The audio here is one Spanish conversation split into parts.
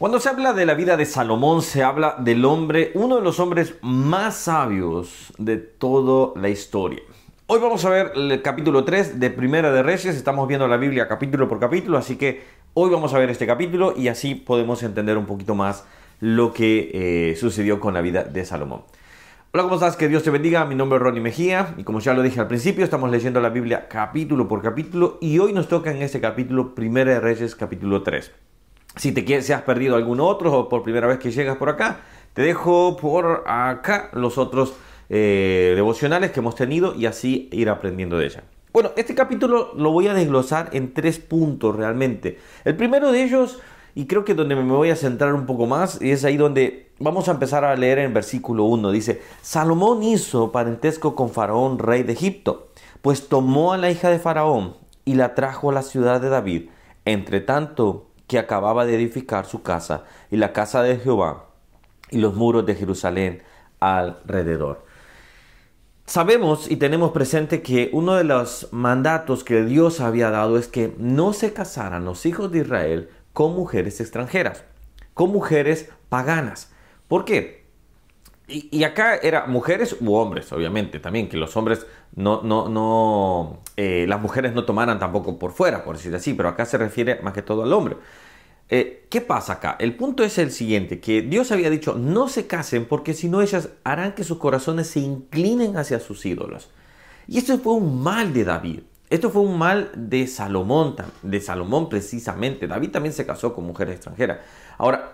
Cuando se habla de la vida de Salomón, se habla del hombre, uno de los hombres más sabios de toda la historia. Hoy vamos a ver el capítulo 3 de Primera de Reyes, estamos viendo la Biblia capítulo por capítulo, así que hoy vamos a ver este capítulo y así podemos entender un poquito más lo que eh, sucedió con la vida de Salomón. Hola, ¿cómo estás? Que Dios te bendiga. Mi nombre es Ronnie Mejía y como ya lo dije al principio, estamos leyendo la Biblia capítulo por capítulo y hoy nos toca en este capítulo Primera de Reyes capítulo 3. Si te quieres, si has perdido algún otro o por primera vez que llegas por acá, te dejo por acá los otros eh, devocionales que hemos tenido y así ir aprendiendo de ella. Bueno, este capítulo lo voy a desglosar en tres puntos realmente. El primero de ellos, y creo que donde me voy a centrar un poco más, y es ahí donde vamos a empezar a leer en versículo 1. Dice, Salomón hizo parentesco con Faraón, rey de Egipto, pues tomó a la hija de Faraón y la trajo a la ciudad de David. Entre tanto, que acababa de edificar su casa y la casa de Jehová y los muros de Jerusalén alrededor. Sabemos y tenemos presente que uno de los mandatos que Dios había dado es que no se casaran los hijos de Israel con mujeres extranjeras, con mujeres paganas. ¿Por qué? Y, acá era mujeres u hombres, obviamente, también, que los hombres no, no, no, eh, las mujeres no tomaran tampoco por fuera, por decir así, pero acá se refiere más que todo al hombre. Eh, ¿Qué pasa acá? El punto es el siguiente, que Dios había dicho, no se casen porque si no ellas harán que sus corazones se inclinen hacia sus ídolos. Y esto fue un mal de David. Esto fue un mal de Salomón, de Salomón precisamente. David también se casó con mujeres extranjeras. Ahora,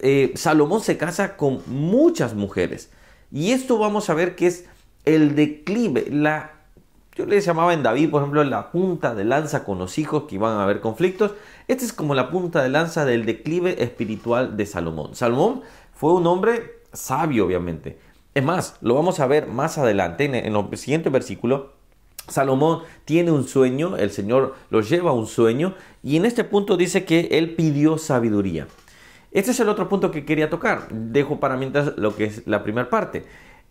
eh, Salomón se casa con muchas mujeres. Y esto vamos a ver que es el declive, la, yo le llamaba en David, por ejemplo, la punta de lanza con los hijos que iban a haber conflictos. Esta es como la punta de lanza del declive espiritual de Salomón. Salomón fue un hombre sabio, obviamente. Es más, lo vamos a ver más adelante en, en el siguiente versículo Salomón tiene un sueño, el Señor lo lleva a un sueño y en este punto dice que él pidió sabiduría. Este es el otro punto que quería tocar. Dejo para mientras lo que es la primera parte.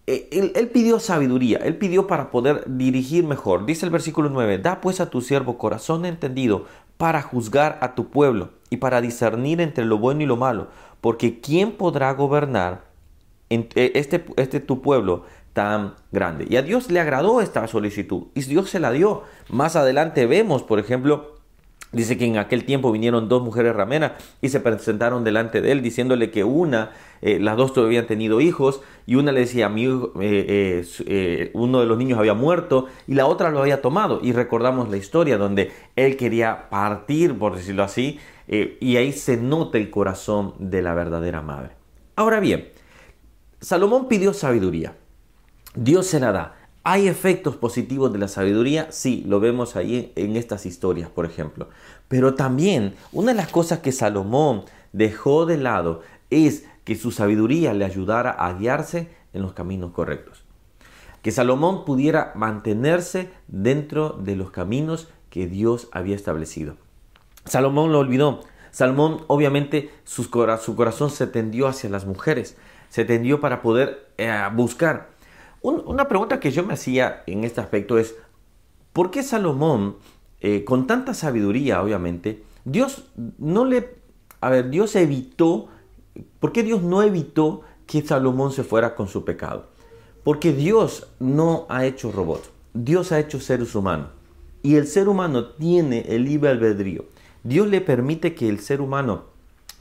Eh, él, pidió sabiduría, él pidió para poder dirigir mejor. Dice el versículo 9, da pues a tu siervo corazón entendido para juzgar a tu pueblo y para discernir entre lo bueno y lo malo, porque ¿quién podrá gobernar eh, este, este tu pueblo tan grande. Y a Dios le agradó esta solicitud y Dios se la dio. Más adelante vemos, por ejemplo, Dice que en aquel tiempo vinieron dos mujeres rameras y se presentaron delante de él diciéndole que una, eh, las dos todavía habían tenido hijos y una le decía, eh, eh, uno de los niños había muerto y la otra lo había tomado. Y recordamos la historia donde él quería partir, por decirlo así, y ahí se nota el corazón de la verdadera madre. Ahora bien, Salomón pidió sabiduría. Dios se la da. ¿Hay efectos positivos de la sabiduría? Sí, lo vemos ahí en estas historias, por ejemplo. Pero también una de las cosas que Salomón dejó de lado es que su sabiduría le ayudara a guiarse en los caminos correctos. Que Salomón pudiera mantenerse dentro de los caminos que Dios había establecido. Salomón lo olvidó. Salomón obviamente su, corazón se tendió hacia las mujeres. Se tendió para poder eh, buscar una pregunta que yo me hacía en este aspecto es, ¿por qué Salomón, eh, con tanta sabiduría, obviamente, Dios no le... A ver, Dios evitó, ¿por qué Dios no evitó que Salomón se fuera con su pecado? Porque Dios no ha hecho robots, Dios ha hecho seres humanos. Y el ser humano tiene el libre albedrío. Dios le permite que el ser humano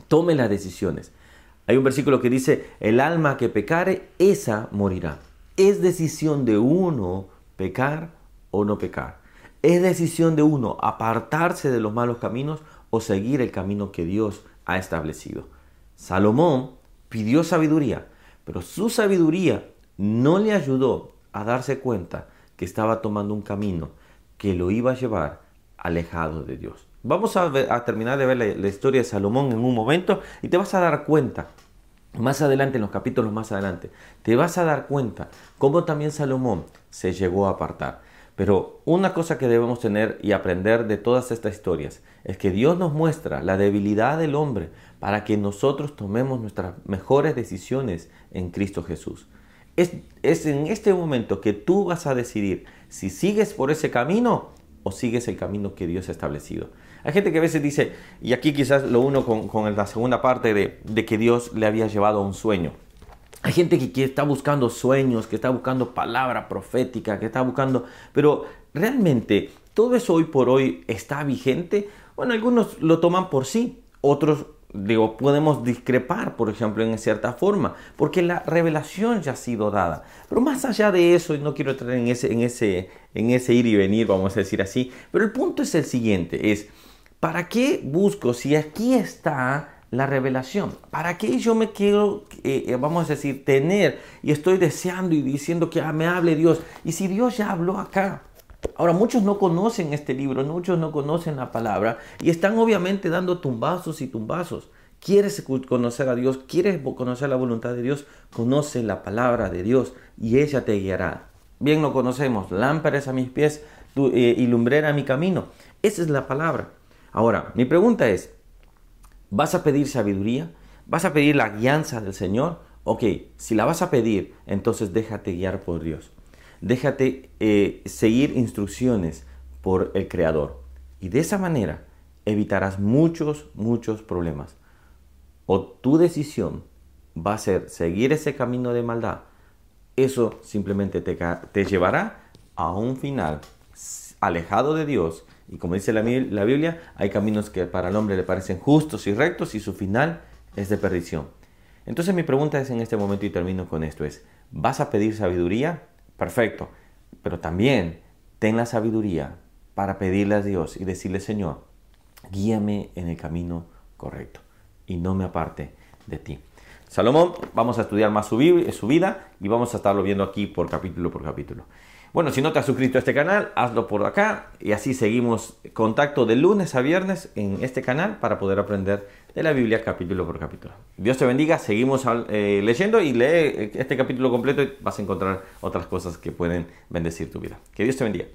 tome las decisiones. Hay un versículo que dice, el alma que pecare, esa morirá. Es decisión de uno pecar o no pecar. Es decisión de uno apartarse de los malos caminos o seguir el camino que Dios ha establecido. Salomón pidió sabiduría, pero su sabiduría no le ayudó a darse cuenta que estaba tomando un camino que lo iba a llevar alejado de Dios. Vamos a, terminar de ver la historia de Salomón en un momento y te vas a dar cuenta más adelante, en los capítulos más adelante, te vas a dar cuenta cómo también Salomón se llegó a apartar. Pero una cosa que debemos tener y aprender de todas estas historias es que Dios nos muestra la debilidad del hombre para que nosotros tomemos nuestras mejores decisiones en Cristo Jesús. Es, es en este momento que tú vas a decidir si sigues por ese camino o sigues el camino que Dios ha establecido. Hay gente que a veces dice, y aquí quizás lo uno con, la segunda parte de, de que Dios le había llevado a un sueño. Hay gente que, que, está buscando sueños, que está buscando palabra profética, que está buscando... Pero realmente, ¿todo eso hoy por hoy está vigente? Bueno, algunos lo toman por sí, otros digo, podemos discrepar, por ejemplo, en cierta forma, porque la revelación ya ha sido dada. Pero más allá de eso, no quiero entrar en ese, en ese, en ese ir y venir, vamos a decir así, pero el punto es el siguiente, es, ¿para qué busco si aquí está la revelación? ¿Para qué yo me quiero, eh, eh, vamos a decir, tener y estoy deseando y diciendo que ah, me hable Dios? Y si Dios ya habló acá, Ahora, muchos no conocen este libro, muchos no conocen la palabra y están obviamente dando tumbazos y tumbazos. ¿Quieres conocer a Dios? ¿Quieres conocer la voluntad de Dios? Conoce la palabra de Dios y ella te guiará. Bien lo conocemos, lámparas a mis pies eh, y lumbrera a mi camino. Esa es la palabra. Ahora, mi pregunta es, ¿vas a pedir sabiduría? ¿Vas a pedir la guianza del Señor? Ok, si la vas a pedir, entonces déjate guiar por Dios déjate eh, seguir instrucciones por el Creador. Y de esa manera evitarás muchos, muchos problemas. O tu decisión va a ser seguir ese camino de maldad. Eso simplemente te, te llevará a un final alejado de Dios. Y como dice la, la Biblia, hay caminos que para el hombre le parecen justos y rectos y su final es de perdición. Entonces mi pregunta es en este momento y termino con esto es, ¿vas a pedir sabiduría? Perfecto. Pero también ten la sabiduría para pedirle a Dios y decirle, Señor, guíame en el camino correcto y no me aparte de ti. Salomón, vamos a estudiar más su, vida y vamos a estarlo viendo aquí por capítulo por capítulo. Bueno, si no te has suscrito a este canal, hazlo por acá y así seguimos contacto de lunes a viernes en este canal para poder aprender de la Biblia capítulo por capítulo. Dios te bendiga, seguimos eh, leyendo y lee este capítulo completo y vas a encontrar otras cosas que pueden bendecir tu vida. Que Dios te bendiga.